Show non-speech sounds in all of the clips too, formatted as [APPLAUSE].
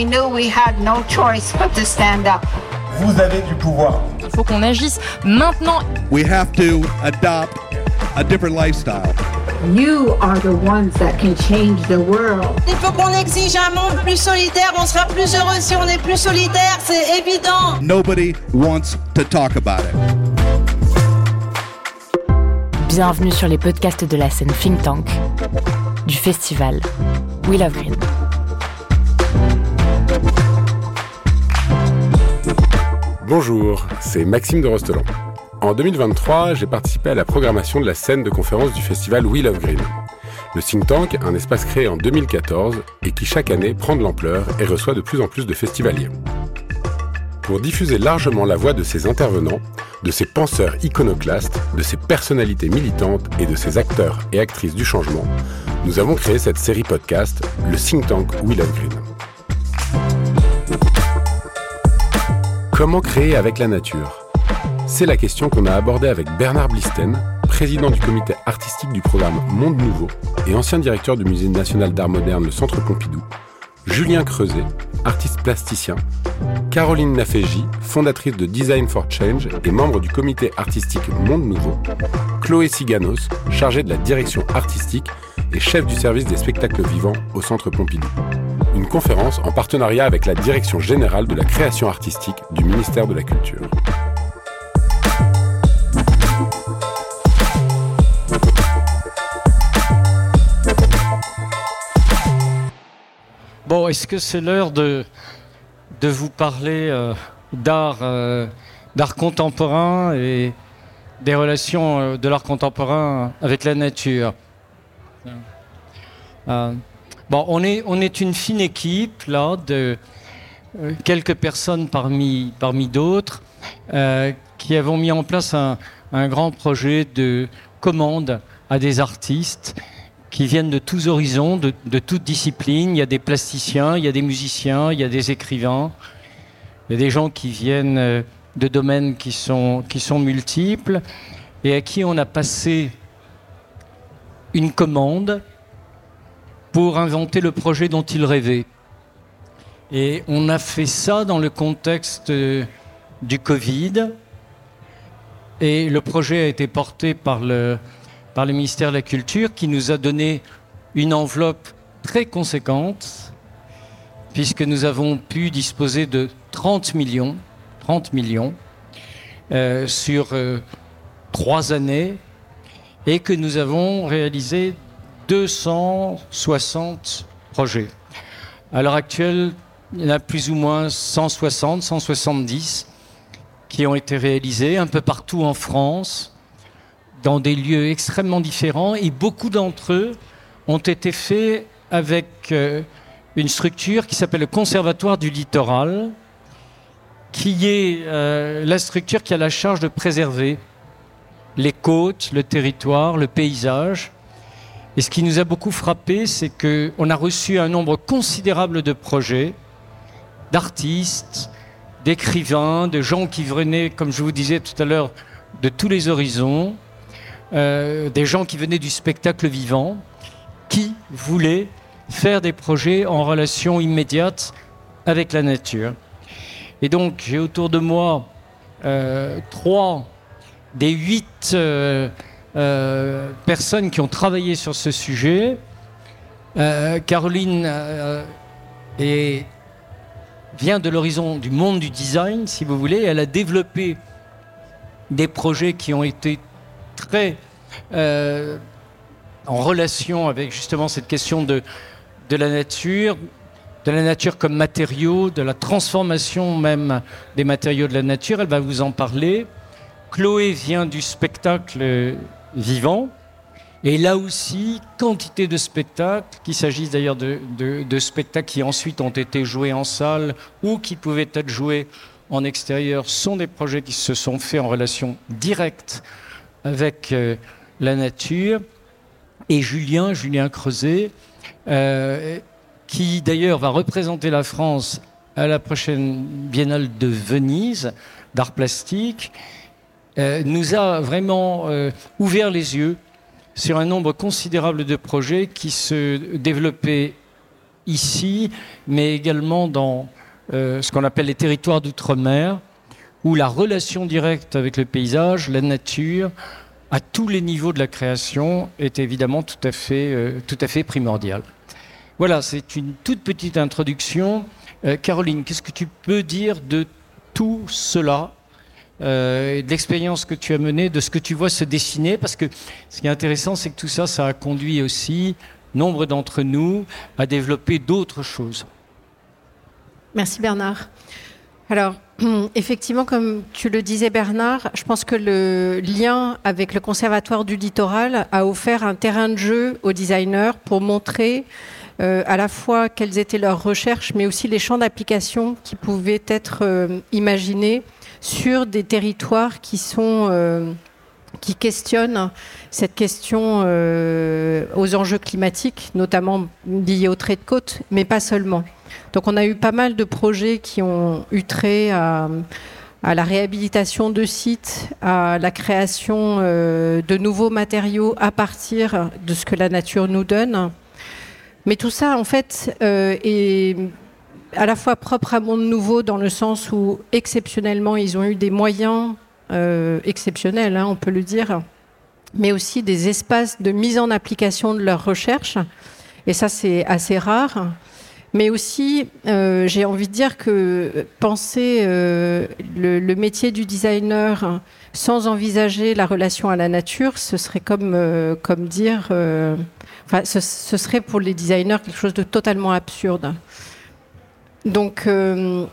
we knew we had no choice but to stand up. Vous avez du pouvoir. Il faut qu'on agisse maintenant. We have to adopt a different lifestyle. You are the ones that can change the world. Il faut qu'on exige un monde plus solidaire. On sera plus heureux si on est plus solidaire, c'est évident. Nobody wants to talk about it. Bienvenue sur les podcasts de la scène Think Tank du festival We Love Green. Bonjour, c'est Maxime de Rostelan. En 2023, j'ai participé à la programmation de la scène de conférence du festival We Love Green. Le think tank, un espace créé en 2014 et qui chaque année prend de l'ampleur et reçoit de plus en plus de festivaliers. Pour diffuser largement la voix de ces intervenants, de ces penseurs iconoclastes, de ces personnalités militantes et de ces acteurs et actrices du changement, nous avons créé cette série podcast, le think tank We Love Green. Comment créer avec la nature? C'est la question qu'on a abordée avec Bernard Blisten, président du comité artistique du programme Monde Nouveau et ancien directeur du Musée national d'art moderne, le Centre Pompidou, Julien Creuset, artiste plasticien, Caroline Naféji, fondatrice de Design for Change et membre du comité artistique Monde Nouveau, Chloé Siganos, chargée de la direction artistique et chef du service des spectacles vivants au Centre Pompidou. Une conférence en partenariat avec la Direction générale de la création artistique du ministère de la Culture. Bon, est-ce que c'est l'heure de, de vous parler euh, d'art, euh, d'art contemporain et des relations euh, de l'art contemporain avec la nature? Bon, on est, une fine équipe, là, de quelques personnes parmi, parmi d'autres, qui avons mis en place un, un grand projet de commande à des artistes qui viennent de tous horizons, de, toutes disciplines. Il y a des plasticiens, il y a des musiciens, il y a des écrivains, il y a des gens qui viennent euh, de domaines qui sont, qui sont multiples et à qui on a passé une commande pour inventer le projet dont ils rêvaient. Et on a fait ça dans le contexte euh, du Covid. Et le projet a été porté par le, ministère de la Culture qui nous a donné une enveloppe très conséquente puisque nous avons pu disposer de 30 millions, 30 millions euh, sur euh, trois années et que nous avons réalisé 260 projets. À l'heure actuelle, il y en a plus ou moins 160, 170 qui ont été réalisés un peu partout en France, dans des lieux extrêmement différents et beaucoup d'entre eux ont été faits avec euh, une structure qui s'appelle le Conservatoire du Littoral, qui est euh, la structure qui a la charge de préserver les côtes, le territoire, le paysage. Et ce qui nous a beaucoup frappé, c'est qu'on a reçu un nombre considérable de projets, d'artistes, d'écrivains, de gens qui venaient, comme je vous disais tout à l'heure, de tous les horizons, euh, des gens qui venaient du spectacle vivant, qui voulaient faire des projets en relation immédiate avec la nature. Et donc j'ai autour de moi euh, trois des huit euh, personnes qui ont travaillé sur ce sujet. Caroline vient de l'horizon du monde du design, si vous voulez. Elle a développé des projets qui ont été très euh, en relation avec justement cette question de, de la nature, de la nature comme matériau, de la transformation même des matériaux de la nature. Elle va vous en parler. Chloé vient du spectacle vivant. Et là aussi, quantité de spectacles, qu'il s'agisse d'ailleurs de, spectacles qui ensuite ont été joués en salle ou qui pouvaient être joués en extérieur, sont des projets qui se sont faits en relation directe avec euh, la nature. Et Julien, Julien Creuset, euh, qui d'ailleurs va représenter la France à la prochaine biennale de Venise d'art plastique, euh, nous a vraiment ouvert les yeux sur un nombre considérable de projets qui se développaient ici, mais également dans euh, ce qu'on appelle les territoires d'outre-mer, où la relation directe avec le paysage, la nature, à tous les niveaux de la création, est évidemment tout à fait, euh, primordiale. Voilà, c'est une toute petite introduction. Euh, Caroline, qu'est-ce que tu peux dire de tout cela? Euh, de l'expérience que tu as menée, de ce que tu vois se dessiner, parce que ce qui est intéressant, c'est que tout ça, ça a conduit aussi nombre d'entre nous à développer d'autres choses. Merci Bernard. Alors, [CLEARS THROAT] effectivement, comme tu le disais Bernard, je pense que le lien avec le Conservatoire du Littoral a offert un terrain de jeu aux designers pour montrer euh, à la fois quelles étaient leurs recherches, mais aussi les champs d'application qui pouvaient être euh, imaginés sur des territoires qui sont euh, qui questionnent cette question euh, aux enjeux climatiques, notamment liés au trait de côte, mais pas seulement. Donc on a eu pas mal de projets qui ont eu trait à, la réhabilitation de sites, à la création euh, de nouveaux matériaux à partir de ce que la nature nous donne. Mais tout ça, en fait, est à la fois propre à Monde Nouveau dans le sens où exceptionnellement ils ont eu des moyens euh, exceptionnels, hein, on peut le dire, mais aussi des espaces de mise en application de leurs recherches. Et ça, c'est assez rare. Mais aussi, euh, j'ai envie de dire que penser euh, le, métier du designer sans envisager la relation à la nature, ce serait comme, comme dire, enfin, ce, serait pour les designers quelque chose de totalement absurde. Donc, euh,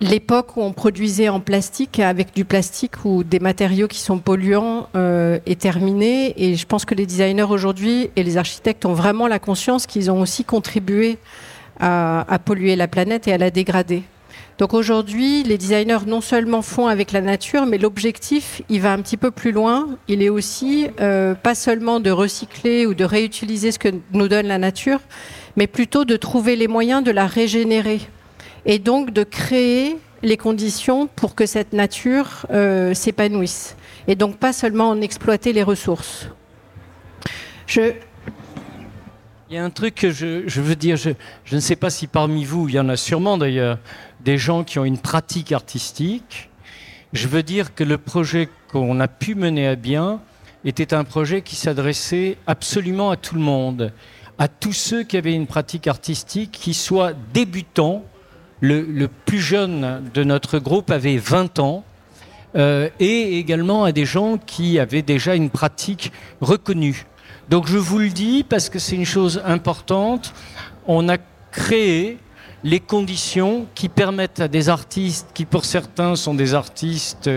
l'époque où on produisait en plastique, avec du plastique ou des matériaux qui sont polluants, euh, est terminée. Et je pense que les designers aujourd'hui et les architectes ont vraiment la conscience qu'ils ont aussi contribué à, polluer la planète et à la dégrader. Donc aujourd'hui, les designers non seulement font avec la nature, mais l'objectif, il va un petit peu plus loin. Il est aussi euh, pas seulement de recycler ou de réutiliser ce que nous donne la nature, mais plutôt de trouver les moyens de la régénérer et donc de créer les conditions pour que cette nature euh, s'épanouisse. Et donc pas seulement en exploiter les ressources. Il y a un truc que je, veux dire, je, ne sais pas si parmi vous, il y en a sûrement d'ailleurs, des gens qui ont une pratique artistique. Je veux dire que le projet qu'on a pu mener à bien était un projet qui s'adressait absolument à tout le monde, à tous ceux qui avaient une pratique artistique, qui soient débutants. Le, plus jeune de notre groupe avait 20 ans. Euh, et également à des gens qui avaient déjà une pratique reconnue. Donc je vous le dis parce que c'est une chose importante. On a créé les conditions qui permettent à des artistes qui pour certains sont des artistes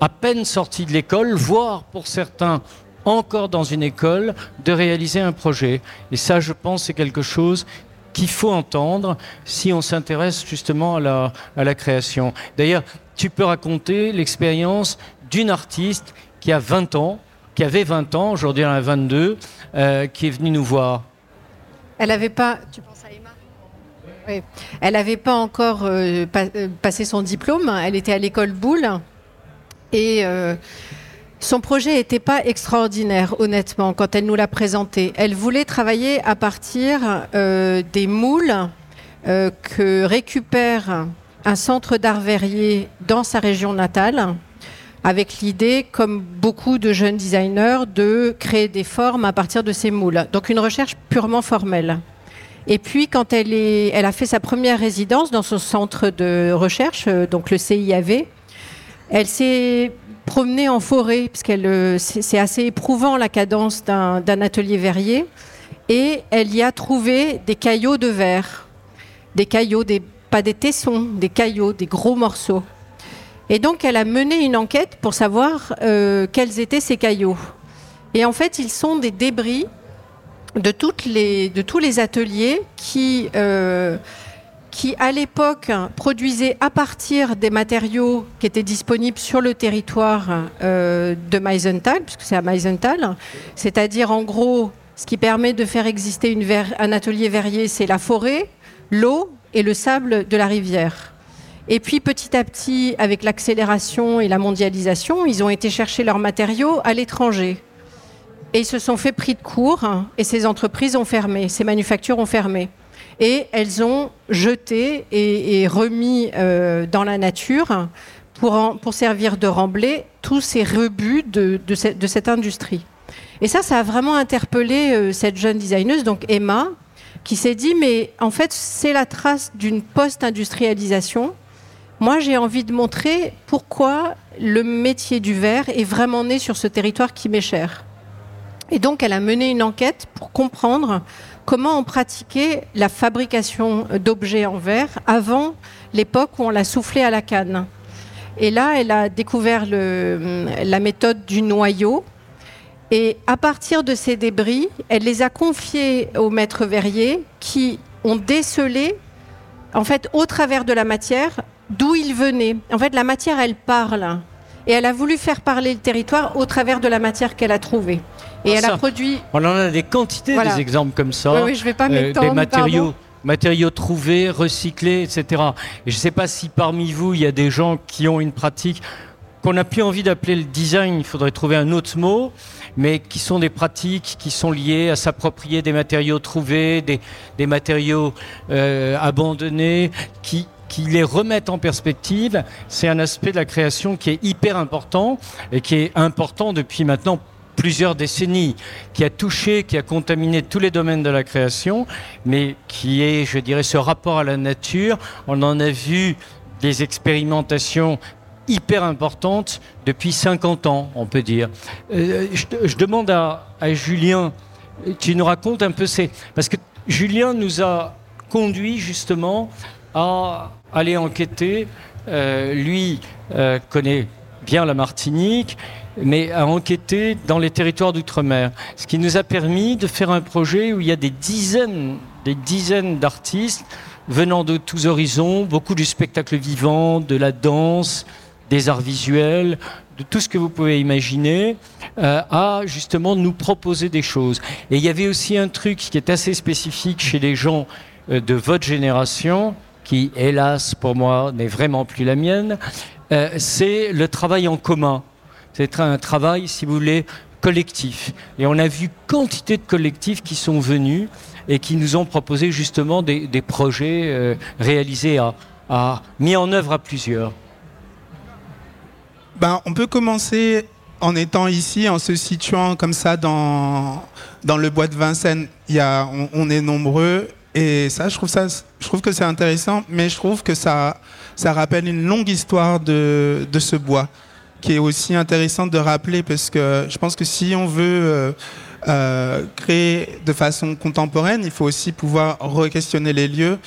à peine sortis de l'école, voire pour certains encore dans une école, de réaliser un projet. Et ça, je pense, c'est quelque chose qu'il faut entendre si on s'intéresse justement à la, à la création. D'ailleurs, tu peux raconter l'expérience d'une artiste qui a 20 ans, qui avait 20 ans, aujourd'hui elle a 22, euh, qui est venue nous voir. Elle n'avait pas. Tu penses à Emma? Oui. Elle n'avait pas encore euh, pa passé son diplôme. Elle était à l'école Boulle. Et euh, son projet n'était pas extraordinaire, honnêtement, quand elle nous l'a présenté. Elle voulait travailler à partir euh, des moules que récupère un centre d'art verrier dans sa région natale avec l'idée, comme beaucoup de jeunes designers, de créer des formes à partir de ces moules. Donc une recherche purement formelle. Et puis, quand elle, elle a fait sa première résidence dans son centre de recherche, donc le CIAV, elle s'est promenée en forêt, parce qu'elle c'est assez éprouvant la cadence d'un atelier verrier, et elle y a trouvé des caillots de verre, des caillots, pas des tessons, des caillots, des gros morceaux. Et donc, elle a mené une enquête pour savoir euh, quels étaient ces caillots. Et en fait, ils sont des débris de tous les ateliers qui, euh, qui à l'époque, produisaient à partir des matériaux qui étaient disponibles sur le territoire euh, de Meisenthal, puisque c'est à Meisenthal, c'est-à-dire en gros, ce qui permet de faire exister un atelier verrier, c'est la forêt, l'eau et le sable de la rivière. Et puis petit à petit, avec l'accélération et la mondialisation, ils ont été chercher leurs matériaux à l'étranger. Et ils se sont fait pris de court et ces entreprises ont fermé, ces manufactures ont fermé. Et elles ont jeté et, remis euh, dans la nature pour, servir de remblai tous ces rebuts de, de, cette, industrie. Et ça, ça a vraiment interpellé euh, cette jeune designeuse, donc Emma, qui s'est dit, mais en fait, c'est la trace d'une post-industrialisation. Moi, j'ai envie de montrer pourquoi le métier du verre est vraiment né sur ce territoire qui m'est cher. Et donc, elle a mené une enquête pour comprendre comment on pratiquait la fabrication d'objets en verre avant l'époque où on l'a soufflé à la canne. Et là, elle a découvert la méthode du noyau. Et à partir de ces débris, elle les a confiés aux maîtres verriers qui ont décelé, en fait, au travers de la matière, d'où ils venaient. En fait, la matière, elle parle. Et elle a voulu faire parler le territoire au travers de la matière qu'elle a trouvée. Et elle a produit. On en a des quantités des exemples comme ça. Oui, je vais pas euh, Des matériaux. Matériaux trouvés, recyclés, etc. Et je ne sais pas si parmi vous, il y a des gens qui ont une pratique qu'on n'a plus envie d'appeler le design, il faudrait trouver un autre mot, mais qui sont des pratiques qui sont liées à s'approprier des matériaux trouvés, des, des matériaux euh, abandonnés, qui, qui les remettent en perspective. C'est un aspect de la création qui est hyper important et qui est important depuis maintenant plusieurs décennies, qui a touché, qui a contaminé tous les domaines de la création, mais qui est, je dirais, ce rapport à la nature. On en a vu des expérimentations hyper importantes depuis 50 ans, on peut dire. Euh, je, demande à, Julien, tu nous racontes un peu ces... Parce que Julien nous a conduit justement à aller enquêter. Euh, lui euh, connaît bien la Martinique, mais à enquêter dans les territoires d'outre-mer. Ce qui nous a permis de faire un projet où il y a des dizaines, des dizaines d'artistes venant de tous horizons, beaucoup du spectacle vivant, de la danse, des arts visuels, de tout ce que vous pouvez imaginer, euh, à justement nous proposer des choses. Et il y avait aussi un truc qui est assez spécifique chez les gens de votre génération, qui hélas pour moi n'est vraiment plus la mienne, euh, c'est le travail en commun. C'est un travail, si vous voulez, collectif. Et on a vu quantité de collectifs qui sont venus et qui nous ont proposé justement des, projets euh, réalisés à, mis en œuvre à plusieurs. Ben, on peut commencer en étant ici, en se situant comme ça dans, dans le bois de Vincennes. Il y a, on, est nombreux et ça, je trouve que c'est intéressant, mais je trouve que ça, rappelle une longue histoire de, ce bois qui est aussi intéressante de rappeler parce que je pense que si on veut euh, euh, créer de façon contemporaine, il faut aussi pouvoir re-questionner les lieux.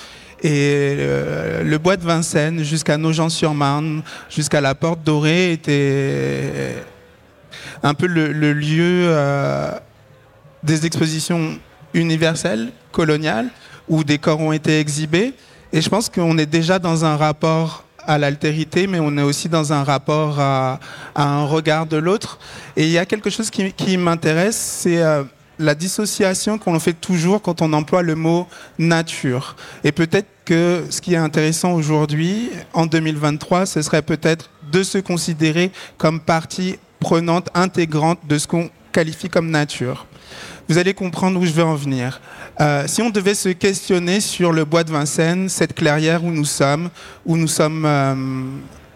Et euh, le bois de Vincennes jusqu'à Nogent-sur-Marne, jusqu'à la Porte Dorée était un peu le lieu des expositions universelles, coloniales, où des corps ont été exhibés. Et je pense qu'on est déjà dans un rapport à l'altérité, mais on est aussi dans un rapport à, un regard de l'autre. Et il y a quelque chose qui, m'intéresse, c'est euh, la dissociation qu'on fait toujours quand on emploie le mot nature. Et peut-être que ce qui est intéressant aujourd'hui, en 2023, ce serait peut-être de se considérer comme partie prenante, intégrante de ce qu'on qualifie comme nature. Vous allez comprendre où je veux en venir. Euh, si on devait se questionner sur le bois de Vincennes, cette clairière où nous sommes, où nous sommes euh,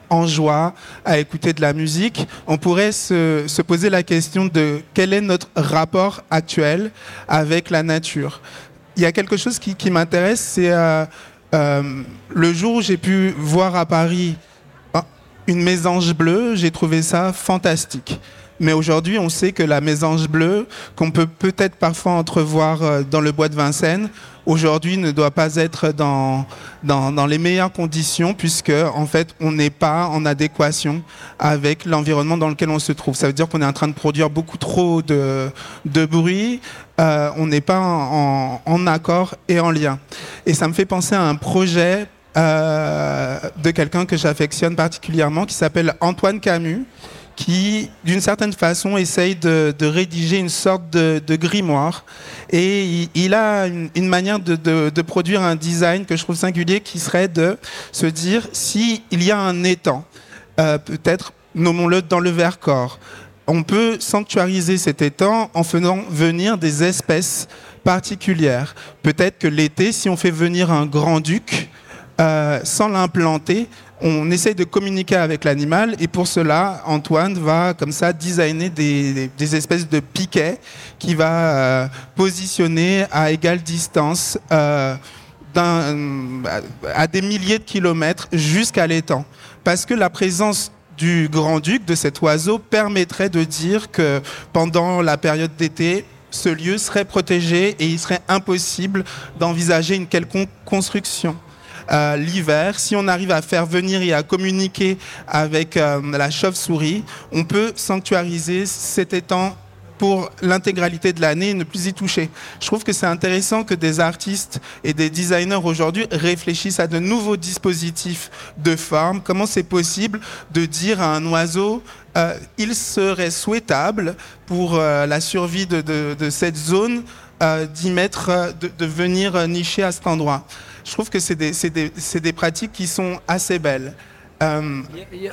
en joie à écouter de la musique, on pourrait se, poser la question de quel est notre rapport actuel avec la nature. Il y a quelque chose qui, m'intéresse, c'est euh, le jour où j'ai pu voir à Paris une mésange bleue, j'ai trouvé ça fantastique. Mais aujourd'hui, on sait que la mésange bleue, qu'on peut peut-être parfois entrevoir euh, dans le bois de Vincennes, aujourd'hui ne doit pas être dans, dans, les meilleures conditions puisque en fait on n'est pas en adéquation avec l'environnement dans lequel on se trouve. Ça veut dire qu'on est en train de produire beaucoup trop de, de bruit, euh, on n'est pas en, accord et en lien. Et ça me fait penser à un projet euh, de quelqu'un que j'affectionne particulièrement qui s'appelle Antoine Camus qui, d'une certaine façon, essaye de, rédiger une sorte de, grimoire. Et il, a une, manière de, produire un design que je trouve singulier, qui serait de se dire, s'il y a un étang, euh, peut-être, nommons-le dans le Vercors, on peut sanctuariser cet étang en faisant venir des espèces particulières. Peut-être que l'été, si on fait venir un grand-duc, euh, sans l'implanter, on essaye de communiquer avec l'animal et pour cela, Antoine va comme ça designer des, des espèces de piquets qui va euh, positionner à égale distance euh, à des milliers de kilomètres jusqu'à l'étang. Parce que la présence du grand-duc, de cet oiseau, permettrait de dire que pendant la période d'été, ce lieu serait protégé et il serait impossible d'envisager une quelconque construction. Euh, l'hiver, si on arrive à faire venir et à communiquer avec euh, la chauve-souris, on peut sanctuariser cet étang pour l'intégralité de l'année et ne plus y toucher. Je trouve que c'est intéressant que des artistes et des designers aujourd'hui réfléchissent à de nouveaux dispositifs de forme. Comment c'est possible de dire à un oiseau euh, il serait souhaitable pour euh, la survie de, cette zone euh, d'y mettre, de, venir nicher à cet endroit? Je trouve que c'est des, des, pratiques qui sont assez belles.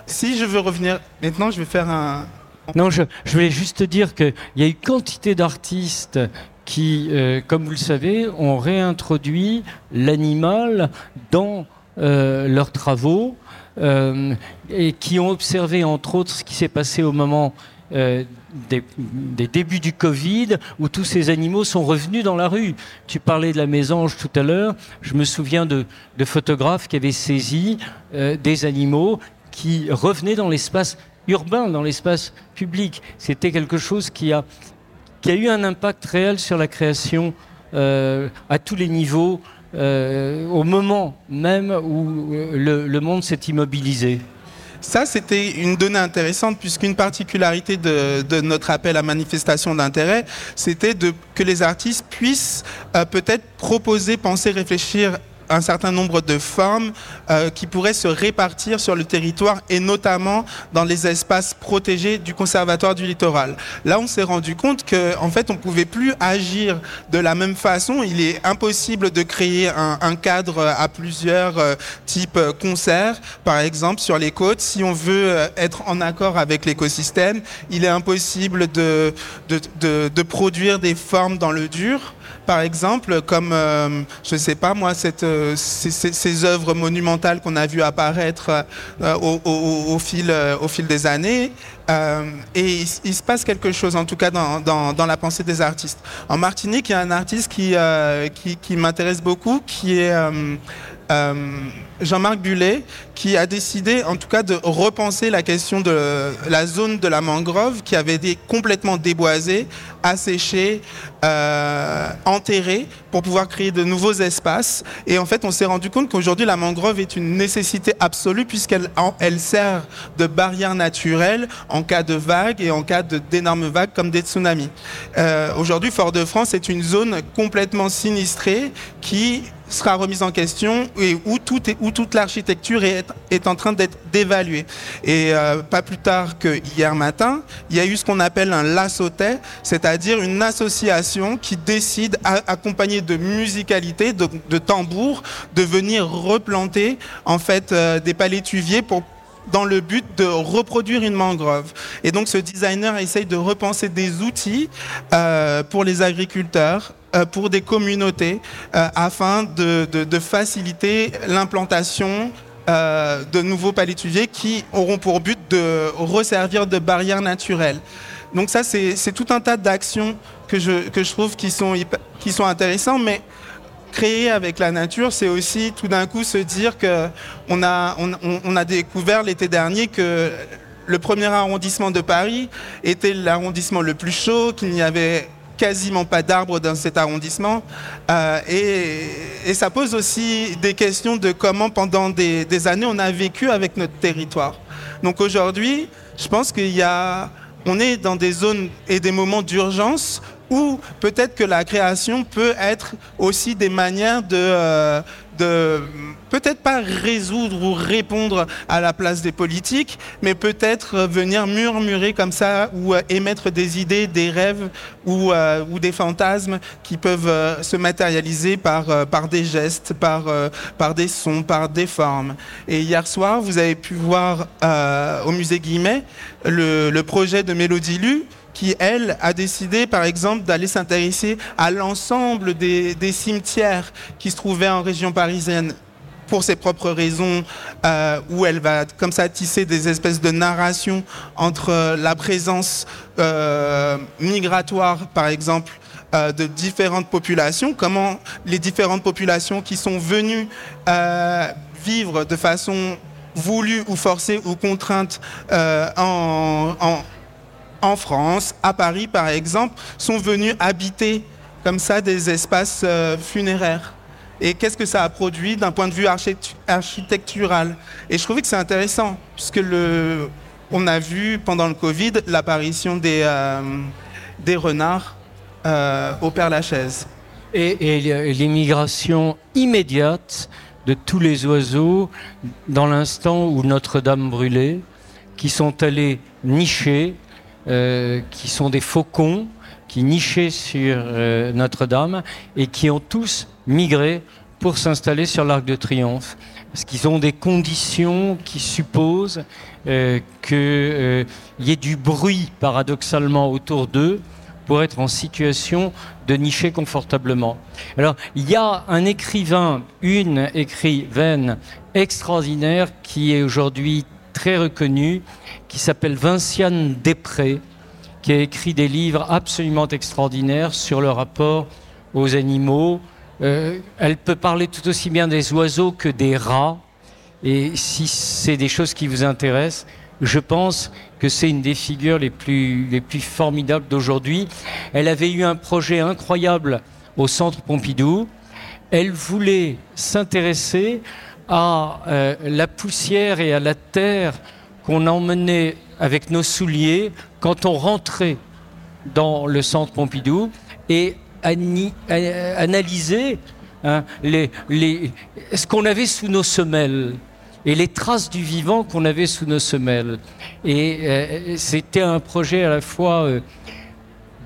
si je veux revenir, maintenant je vais faire un, non, je, voulais juste dire qu'il y a eu quantité d'artistes qui, euh, comme vous le savez, ont réintroduit l'animal dans euh, leurs travaux euh, et qui ont observé, entre autres, ce qui s'est passé au moment des, débuts du Covid, où tous ces animaux sont revenus dans la rue. Tu parlais de la mésange tout à l'heure. Je me souviens de, de photographes qui avaient saisi des animaux qui revenaient dans l'espace urbain, dans l'espace public. C'était quelque chose qui a, qui a eu un impact réel sur la création euh, à tous les niveaux, euh, au moment même où euh, le, monde s'est immobilisé. Ça, c'était une donnée intéressante, puisqu'une particularité de, notre appel à manifestation d'intérêt, c'était que les artistes puissent peut-être proposer, penser, réfléchir un certain nombre de formes euh, qui pourraient se répartir sur le territoire et notamment dans les espaces protégés du conservatoire du littoral. Là, on s'est rendu compte qu'en en fait, on pouvait plus agir de la même façon. Il est impossible de créer un, cadre à plusieurs euh, types concerts, par exemple sur les côtes. Si on veut euh, être en accord avec l'écosystème, il est impossible de, de, de produire des formes dans le dur par exemple, comme, euh, je ne sais pas moi, euh, ces, œuvres monumentales qu'on a vues apparaître euh, au, fil, des années. et il, se passe quelque chose, en tout cas dans, la pensée des artistes. En Martinique, il y a un artiste qui m'intéresse beaucoup, qui est Jean-Marc Bullet, qui a décidé en tout cas de repenser la question de la zone de la mangrove qui avait été complètement déboisée, asséchée, euh, enterrée pour pouvoir créer de nouveaux espaces. Et en fait, on s'est rendu compte qu'aujourd'hui, la mangrove est une nécessité absolue puisqu'elle elle sert de barrière naturelle en cas de vagues et en cas d'énormes vagues comme des tsunamis. Euh, aujourd'hui, Fort-de-France est une zone complètement sinistrée qui sera remise en question et où, tout est, où toute l'architecture est, en train d'être dévaluée. Et euh, pas plus tard que hier matin, il y a eu ce qu'on appelle un lassotet, c'est-à-dire une association qui décide, accompagnée de musicalité, de, de tambour, de venir replanter en fait euh, des palétuviers pour dans le but de reproduire une mangrove. Et donc ce designer essaye de repenser des outils euh, pour les agriculteurs, euh, pour des communautés, euh, afin de, faciliter l'implantation de nouveaux palétuviers qui auront pour but de resservir de barrières naturelles. Donc ça, c'est tout un tas d'actions que je, que je trouve qui sont, qui sont intéressants, mais créer avec la nature, c'est aussi tout d'un coup se dire que on a, on, a découvert l'été dernier que le premier arrondissement de Paris était l'arrondissement le plus chaud, qu'il n'y avait quasiment pas d'arbres dans cet arrondissement. Euh, et, ça pose aussi des questions de comment pendant des, des années on a vécu avec notre territoire. Donc aujourd'hui, je pense qu'il y a, on est dans des zones et des moments d'urgence ou peut-être que la création peut être aussi des manières de, euh, de peut-être pas résoudre ou répondre à la place des politiques, mais peut-être venir murmurer comme ça ou euh, émettre des idées, des rêves ou, euh, des fantasmes qui peuvent euh, se matérialiser par, euh, des gestes, par, euh, des sons, par des formes. Et hier soir, vous avez pu voir euh, au musée Guimet le, projet de Mélodie Lu qui, elle, a décidé, par exemple, d'aller s'intéresser à l'ensemble des, cimetières qui se trouvaient en région parisienne pour ses propres raisons, euh, où elle va comme ça tisser des espèces de narrations entre la présence euh, migratoire, par exemple, euh, de différentes populations, comment les différentes populations qui sont venues vivre de façon voulue ou forcée ou contrainte en, en France, à Paris par exemple, sont venus habiter comme ça des espaces euh, funéraires. Et qu'est-ce que ça a produit d'un point de vue architectu- architectural? Et je trouvais que c'est intéressant, puisque le, on a vu pendant le Covid l'apparition des, euh, des renards euh, au Père-Lachaise. Et l'immigration immédiate de tous les oiseaux dans l'instant où Notre-Dame brûlait, qui sont allés nicher, euh, qui sont des faucons, qui nichaient sur euh, Notre-Dame et qui ont tous migré pour s'installer sur l'Arc de Triomphe. Parce qu'ils ont des conditions qui supposent euh, qu'il y ait du bruit paradoxalement autour d'eux pour être en situation de nicher confortablement. Alors, il y a un écrivain, une écrivaine extraordinaire qui est aujourd'hui très reconnue, qui s'appelle Vinciane Després, qui a écrit des livres absolument extraordinaires sur le rapport aux animaux. Euh, elle peut parler tout aussi bien des oiseaux que des rats. Et si c'est des choses qui vous intéressent, je pense que c'est une des figures les plus, les plus formidables d'aujourd'hui. Elle avait eu un projet incroyable au Centre Pompidou. Elle voulait s'intéresser à euh, la poussière et à la terre qu'on emmenait avec nos souliers quand on rentrait dans le Centre Pompidou et analyser hein, ce qu'on avait sous nos semelles et les traces du vivant qu'on avait sous nos semelles. Et euh, c'était un projet à la fois euh,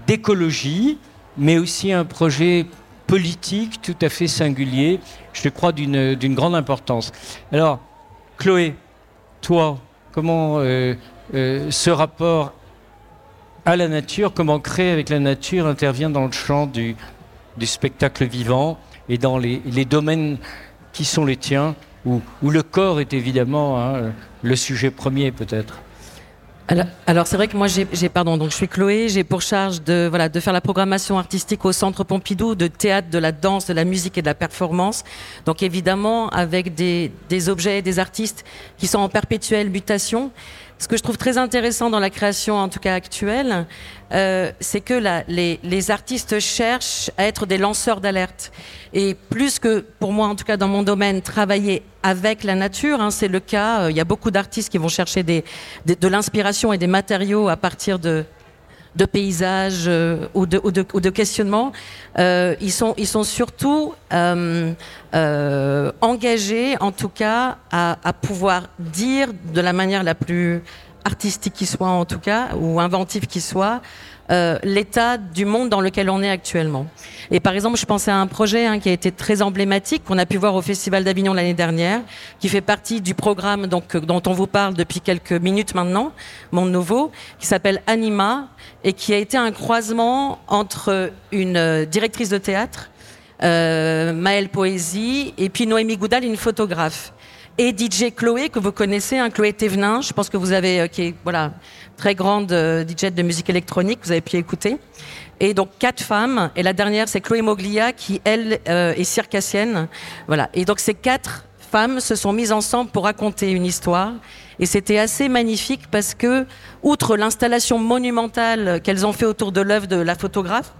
d'écologie, mais aussi un projet politique tout à fait singulier, je crois d'une grande importance. Alors, Chloé, toi, comment euh, euh, ce rapport à la nature, comment créer avec la nature intervient dans le champ du, du spectacle vivant et dans les, les domaines qui sont les tiens, où, où le corps est évidemment hein, le sujet premier peut-être? Alors, alors c'est vrai que moi j'ai pardon donc je suis Chloé j'ai pour charge de voilà de faire la programmation artistique au Centre Pompidou de théâtre de la danse de la musique et de la performance. Donc évidemment avec des, des objets des artistes qui sont en perpétuelle mutation ce que je trouve très intéressant dans la création en tout cas actuelle euh, c'est que les, artistes cherchent à être des lanceurs d'alerte. Et plus que pour moi en tout cas dans mon domaine travailler avec la nature hein, c'est le cas. Euh, il y a beaucoup d'artistes qui vont chercher de l'inspiration et des matériaux à partir de de paysages euh, ou, de, questionnements, euh, ils, sont, surtout euh, engagés, en tout cas, à, à pouvoir dire de la manière la plus artistique qui soit, en tout cas, ou inventive qui soit, euh, l'état du monde dans lequel on est actuellement. Et par exemple, je pensais à un projet hein, qui a été très emblématique, qu'on a pu voir au Festival d'Avignon l'année dernière, qui fait partie du programme donc, euh, dont on vous parle depuis quelques minutes maintenant, Monde Nouveau, qui s'appelle Anima, et qui a été un croisement entre une euh, directrice de théâtre, euh, Maëlle Poésie, et puis Noémie Goudal, une photographe. Et DJ Chloé, que vous connaissez, hein, Chloé Thévenin, je pense que vous avez, euh, qui est voilà, très grande euh, DJ de musique électronique, vous avez pu écouter. Et donc quatre femmes, et la dernière c'est Chloé Moglia, qui elle euh, est circassienne. Voilà. Et donc ces quatre femmes se sont mises ensemble pour raconter une histoire. Et c'était assez magnifique parce que, outre l'installation monumentale qu'elles ont fait autour de l'œuvre de la photographe,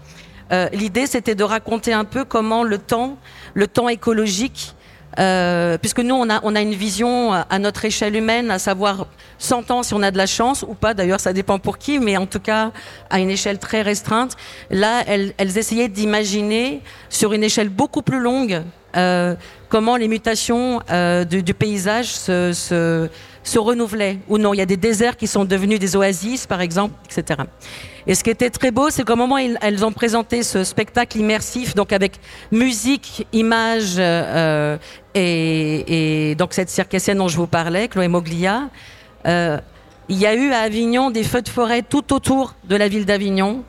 l'idée c'était de raconter un peu comment le temps, le temps écologique, euh, puisque nous, on a, une vision à notre échelle humaine, à savoir 100 ans si on a de la chance ou pas, d'ailleurs ça dépend pour qui, mais en tout cas à une échelle très restreinte. Là, elles, essayaient d'imaginer sur une échelle beaucoup plus longue euh, comment les mutations euh, du, paysage se, se renouvelaient ou non. Il y a des déserts qui sont devenus des oasis, par exemple, etc. Et ce qui était très beau, c'est qu'au moment où elles ont présenté ce spectacle immersif, donc avec musique, images euh, et, et, donc cette circassienne dont je vous parlais, Chloé Moglia, euh, il y a eu à Avignon des feux de forêt tout autour de la ville d'Avignon.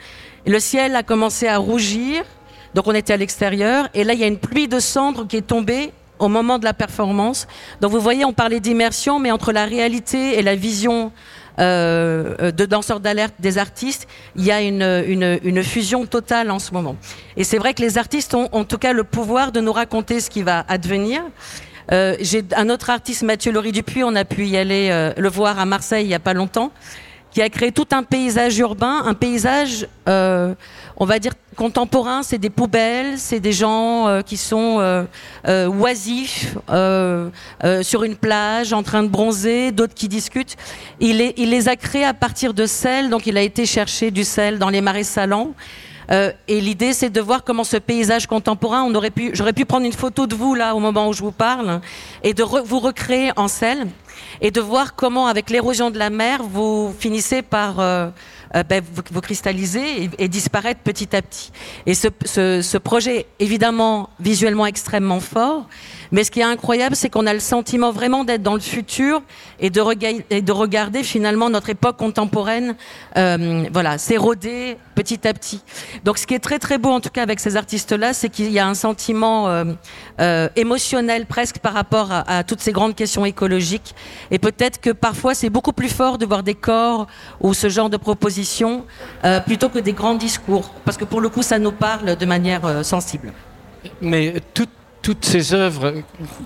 Le ciel a commencé à rougir, donc on était à l'extérieur, et là il y a une pluie de cendres qui est tombée au moment de la performance. Donc vous voyez, on parlait d'immersion, mais entre la réalité et la vision euh, de danseurs d'alerte des artistes, il y a une, fusion totale en ce moment. Et c'est vrai que les artistes ont en tout cas le pouvoir de nous raconter ce qui va advenir. Euh, J'ai un autre artiste, Mathieu Laurie Dupuis, on a pu y aller euh, le voir à Marseille il n'y a pas longtemps, qui a créé tout un paysage urbain, un paysage, euh, on va dire, contemporain. C'est des poubelles, c'est des gens euh, qui sont euh, euh oisifs euh, sur une plage, en train de bronzer, d'autres qui discutent. Il, est, il, les a créés à partir de sel, donc il a été chercher du sel dans les marais salants. Et l'idée, c'est de voir comment ce paysage contemporain, on aurait pu, j'aurais pu prendre une photo de vous là au moment où je vous parle, et de vous recréer en sel et de voir comment, avec l'érosion de la mer, vous finissez par euh, euh, ben, vous, cristalliser et, disparaître petit à petit. Et ce, projet, évidemment, visuellement extrêmement fort, mais ce qui est incroyable, c'est qu'on a le sentiment vraiment d'être dans le futur et de, regarder finalement notre époque contemporaine, euh, voilà, s'éroder petit à petit. Donc, ce qui est très très beau en tout cas avec ces artistes-là, c'est qu'il y a un sentiment euh, euh, émotionnel presque par rapport à, toutes ces grandes questions écologiques. Et peut-être que parfois c'est beaucoup plus fort de voir des corps ou ce genre de propositions euh, plutôt que des grands discours, parce que pour le coup, ça nous parle de manière sensible. Mais toute toutes ces œuvres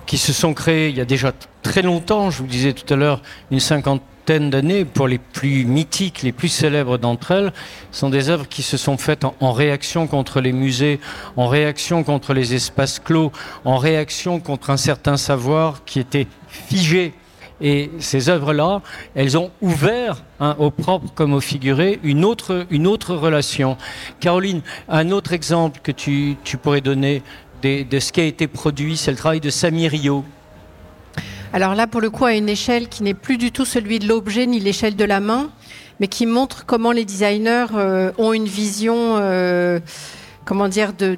qui se sont créées il y a déjà très longtemps, je vous disais tout à l'heure, une cinquantaine d'années, pour les plus mythiques, les plus célèbres d'entre elles, sont des œuvres qui se sont faites en, réaction contre les musées, en réaction contre les espaces clos, en réaction contre un certain savoir qui était figé. Et ces œuvres-là, elles ont ouvert, hein, au propre comme au figuré, une autre, une autre relation. Caroline, un autre exemple que tu, tu pourrais donner de, de, ce qui a été produit, c'est le travail de Samy Rio. Alors là, pour le coup, à une échelle qui n'est plus du tout celui de l'objet ni l'échelle de la main, mais qui montre comment les designers euh, ont une vision, euh, comment dire, de,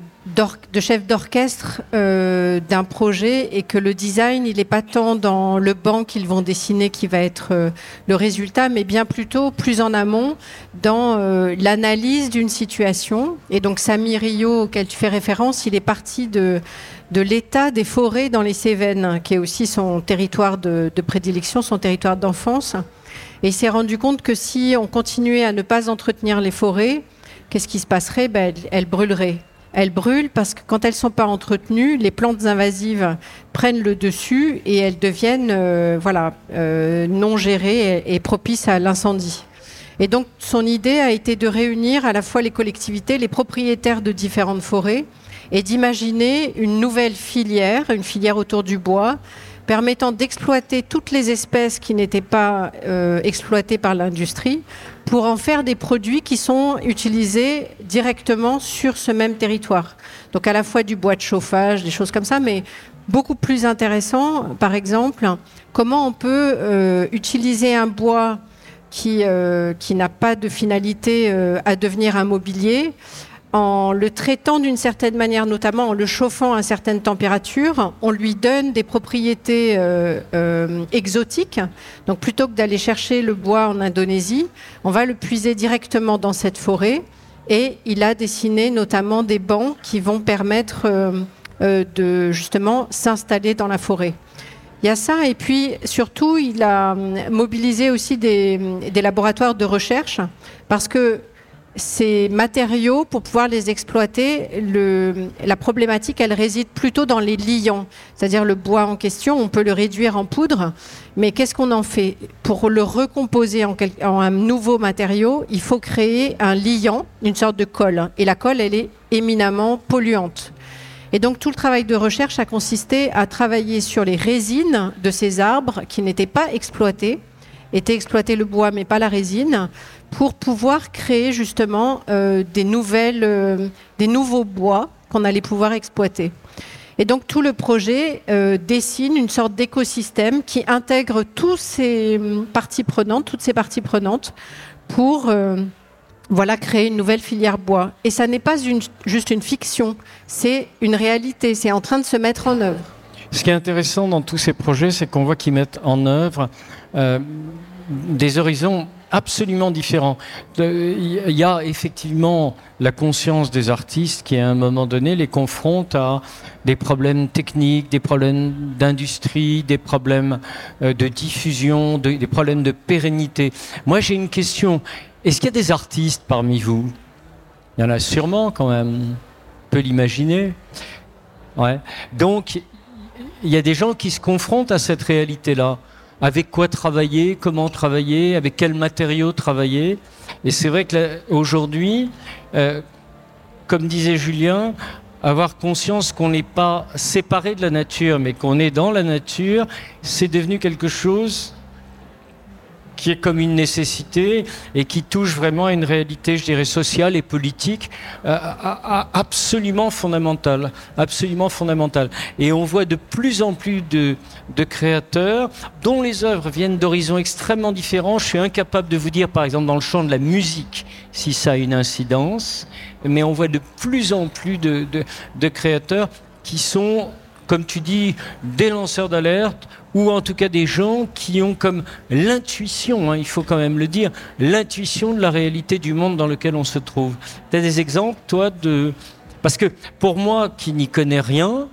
chef d'orchestre euh, d'un projet et que le design, il n'est pas tant dans le banc qu'ils vont dessiner qui va être le résultat, mais bien plutôt plus en amont dans l'analyse d'une situation. Et donc Samy Rio, auquel tu fais référence, il est parti de, de l'état des forêts dans les Cévennes, qui est aussi son territoire de, prédilection, son territoire d'enfance. Et il s'est rendu compte que si on continuait à ne pas entretenir les forêts, qu'est-ce qui se passerait? Ben, elles, elles brûleraient elles brûlent parce que quand elles ne sont pas entretenues, les plantes invasives prennent le dessus et elles deviennent euh, voilà, euh, non gérées et, et propices à l'incendie. Et donc son idée a été de réunir à la fois les collectivités, les propriétaires de différentes forêts et d'imaginer une nouvelle filière, une filière autour du bois, permettant d'exploiter toutes les espèces qui n'étaient pas euh, exploitées par l'industrie pour en faire des produits qui sont utilisés directement sur ce même territoire. Donc à la fois du bois de chauffage, des choses comme ça, mais beaucoup plus intéressant, par exemple, comment on peut euh, utiliser un bois qui, euh, qui n'a pas de finalité à devenir un mobilier en le traitant d'une certaine manière, notamment en le chauffant à certaines températures, on lui donne des propriétés euh, euh, exotiques. Donc plutôt que d'aller chercher le bois en Indonésie, on va le puiser directement dans cette forêt. Et il a dessiné notamment des bancs qui vont permettre euh, de justement s'installer dans la forêt. Il y a ça, et puis surtout, il a mobilisé aussi des, des laboratoires de recherche, parce que ces matériaux, pour pouvoir les exploiter, la problématique, elle réside plutôt dans les liants. C'est-à-dire le bois en question, on peut le réduire en poudre, mais qu'est-ce qu'on en fait? Pour le recomposer en, en, un nouveau matériau, il faut créer un liant, une sorte de colle. Et la colle, elle est éminemment polluante. Et donc tout le travail de recherche a consisté à travailler sur les résines de ces arbres qui n'étaient pas exploités, étaient exploités le bois mais pas la résine, pour pouvoir créer justement euh, des, nouvelles, euh, des nouveaux bois qu'on allait pouvoir exploiter. Et donc tout le projet euh, dessine une sorte d'écosystème qui intègre tous ces hum, parties prenantes, toutes ces parties prenantes, pour voilà créer une nouvelle filière bois. Et ça n'est pas juste une fiction, c'est une réalité, c'est en train de se mettre en œuvre. Ce qui est intéressant dans tous ces projets, c'est qu'on voit qu'ils mettent en œuvre des horizons absolument différent. Il y a effectivement la conscience des artistes qui, à un moment donné, les confronte à des problèmes techniques, des problèmes d'industrie, des problèmes euh, de diffusion, des problèmes de pérennité. Moi, j'ai une question. Est-ce qu'il y a des artistes parmi vous? Il y en a sûrement quand même. On peut l'imaginer. Ouais. Donc, il y a des gens qui se confrontent à cette réalité-là avec quoi travailler, comment travailler, avec quels matériaux travailler. Et c'est vrai qu'aujourd'hui, euh, comme disait Julien, avoir conscience qu'on n'est pas séparé de la nature, mais qu'on est dans la nature, c'est devenu quelque chose qui est comme une nécessité et qui touche vraiment à une réalité, je dirais, sociale et politique euh, absolument fondamentale, absolument fondamentale. Et on voit de plus en plus de, créateurs dont les œuvres viennent d'horizons extrêmement différents. Je suis incapable de vous dire, par exemple, dans le champ de la musique, si ça a une incidence, mais on voit de plus en plus de créateurs qui sont comme tu dis, des lanceurs d'alerte ou en tout cas des gens qui ont comme l'intuition, hein, il faut quand même le dire, l'intuition de la réalité du monde dans lequel on se trouve. Tu as des exemples, toi, de... Parce que pour moi, qui n'y connais rien,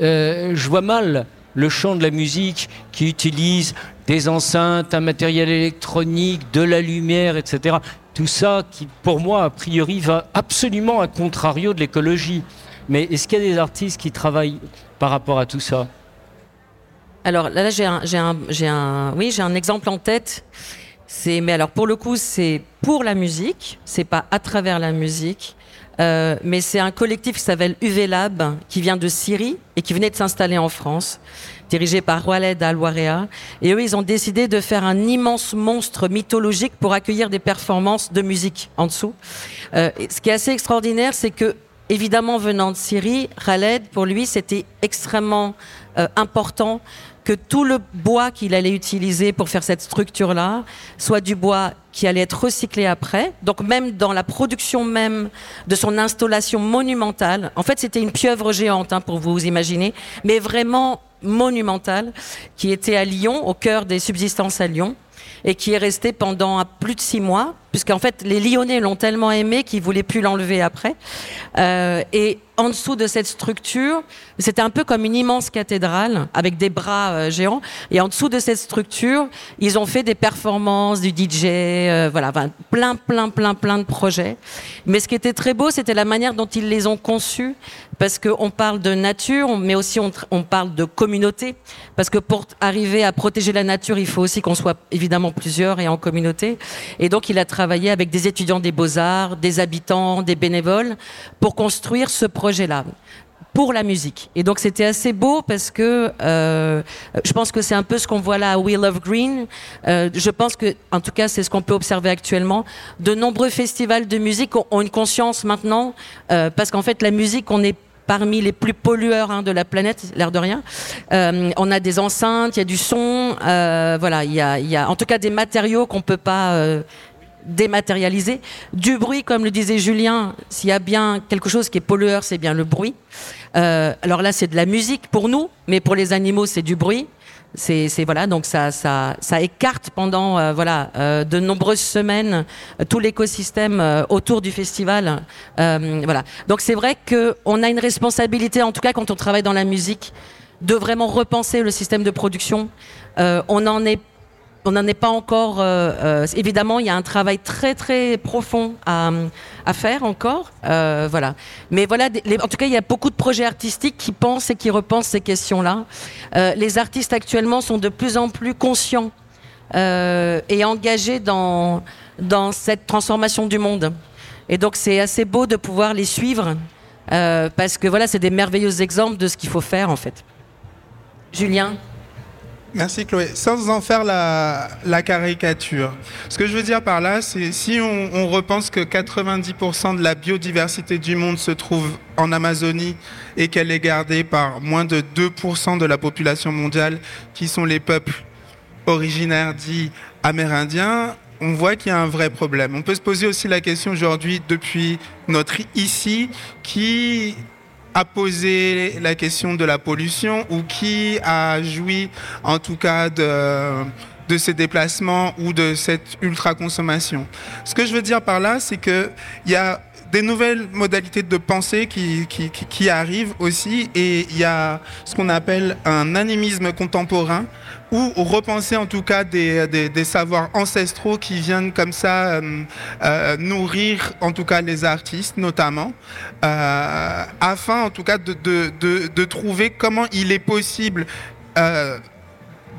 euh, je vois mal le chant de la musique qui utilise des enceintes, un matériel électronique, de la lumière, etc. Tout ça qui, pour moi, a priori, va absolument à contrario de l'écologie. Mais est-ce qu'il y a des artistes qui travaillent par rapport à tout ça alors là, j'ai un, un, oui, j'ai un exemple en tête. Mais alors pour le coup, c'est pour la musique, c'est pas à travers la musique. Euh, mais c'est un collectif qui s'appelle UV Lab, qui vient de Syrie et qui venait de s'installer en France, dirigé par Waled Al-Warea. Et eux, ils ont décidé de faire un immense monstre mythologique pour accueillir des performances de musique en dessous. Euh, ce qui est assez extraordinaire, c'est que, évidemment, venant de Syrie, Khaled, pour lui, c'était extrêmement euh, important que tout le bois qu'il allait utiliser pour faire cette structure-là soit du bois qui allait être recyclé après. Donc même dans la production même de son installation monumentale, en fait c'était une pieuvre géante hein, pour vous imaginer, mais vraiment monumentale, qui était à Lyon, au cœur des subsistances à Lyon et qui est restée pendant plus de six mois, puisqu'en fait les Lyonnais l'ont tellement aimé qu'ils voulaient plus l'enlever après. Euh, et en dessous de cette structure, c'était un peu comme une immense cathédrale avec des bras euh, géants. Et en dessous de cette structure, ils ont fait des performances, du DJ, euh, voilà, plein, plein, plein, plein de projets. Mais ce qui était très beau, c'était la manière dont ils les ont conçus, parce qu'on parle de nature, mais aussi on, on parle de communauté, parce que pour arriver à protéger la nature, il faut aussi qu'on soit évidemment plusieurs et en communauté. Et donc, il a avec des étudiants des beaux-arts, des habitants, des bénévoles, pour construire ce projet là pour la musique. Et donc c'était assez beau parce que euh, je pense que c'est un peu ce qu'on voit là à We Love Green. Euh, je pense que, en tout cas, c'est ce qu'on peut observer actuellement. De nombreux festivals de musique ont, une conscience maintenant euh, parce qu'en fait la musique, on est parmi les plus pollueurs hein, de la planète, l'air de rien. on a des enceintes, il y a du son, voilà, il y a, en tout cas des matériaux qu'on peut pas dématérialisé. Du bruit, comme le disait Julien, s'il y a bien quelque chose qui est pollueur, c'est bien le bruit. Euh, alors là, c'est de la musique pour nous, mais pour les animaux, c'est du bruit. C'est voilà, donc ça, ça, ça écarte pendant euh, voilà euh, de nombreuses semaines tout l'écosystème autour du festival. voilà, donc c'est vrai que on a une responsabilité, en tout cas quand on travaille dans la musique, de vraiment repenser le système de production. on en est on n'en est pas encore. Euh, euh, évidemment, il y a un travail très très profond à, faire encore. Euh, voilà. Mais voilà, en tout cas, il y a beaucoup de projets artistiques qui pensent et qui repensent ces questions-là. les artistes actuellement sont de plus en plus conscients et engagés dans dans cette transformation du monde. Et donc, c'est assez beau de pouvoir les suivre Euh, parce que voilà, c'est des merveilleux exemples de ce qu'il faut faire en fait. Julien? Merci Chloé. Sans en faire la, caricature, ce que je veux dire par là, c'est si on, repense que 90% de la biodiversité du monde se trouve en Amazonie et qu'elle est gardée par moins de 2% de la population mondiale, qui sont les peuples originaires dits amérindiens, on voit qu'il y a un vrai problème. On peut se poser aussi la question aujourd'hui, depuis notre ici, qui a posé la question de la pollution ou qui a joui en tout cas de, de ces déplacements ou de cette ultra-consommation. Ce que je veux dire par là, c'est qu'il y a des nouvelles modalités de pensée qui, arrivent aussi et il y a ce qu'on appelle un animisme contemporain ou repenser en tout cas des, savoirs ancestraux qui viennent comme ça euh, euh, nourrir en tout cas les artistes notamment, euh, afin en tout cas de, de, trouver comment il est possible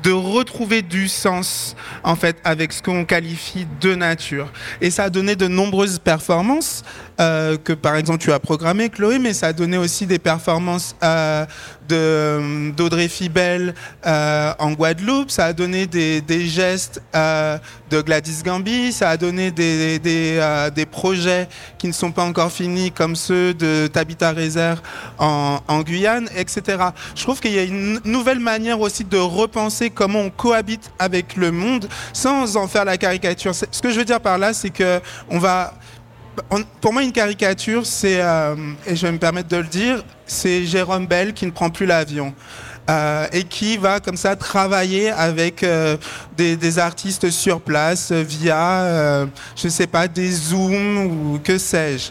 de retrouver du sens en fait avec ce qu'on qualifie de nature. Et ça a donné de nombreuses performances euh, que par exemple tu as programmé Chloé, mais ça a donné aussi des performances euh, d'Audrey Fibel euh, en Guadeloupe, ça a donné des, gestes de Gladys Gambi, ça a donné des, des, projets qui ne sont pas encore finis comme ceux de Tabitha Rezer en, en Guyane, etc. Je trouve qu'il y a une nouvelle manière aussi de repenser comment on cohabite avec le monde sans en faire la caricature. Ce que je veux dire par là, c'est que on va pour moi, une caricature, c'est, euh, et je vais me permettre de le dire, c'est Jérôme Bell qui ne prend plus l'avion. Euh, et qui va comme ça travailler avec euh, des, artistes sur place via, euh, je sais pas, des zooms ou que sais-je.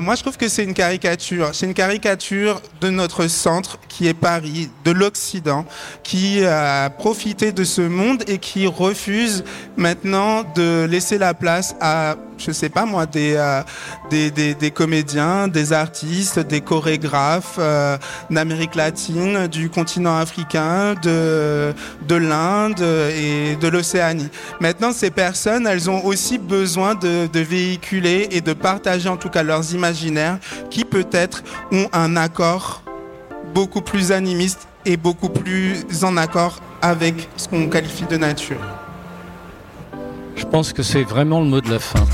Moi, je trouve que c'est une caricature. C'est une caricature de notre centre qui est Paris, de l'Occident, qui a profité de ce monde et qui refuse maintenant de laisser la place à je sais pas moi, des, euh, des, comédiens, des artistes, des chorégraphes euh, d'Amérique latine, du continent africain, de, de l'Inde et de l'Océanie. Maintenant, ces personnes, elles ont aussi besoin de véhiculer et de partager en tout cas leurs imaginaires qui peut-être ont un accord beaucoup plus animiste et beaucoup plus en accord avec ce qu'on qualifie de nature. Je pense que c'est vraiment le mot de la fin.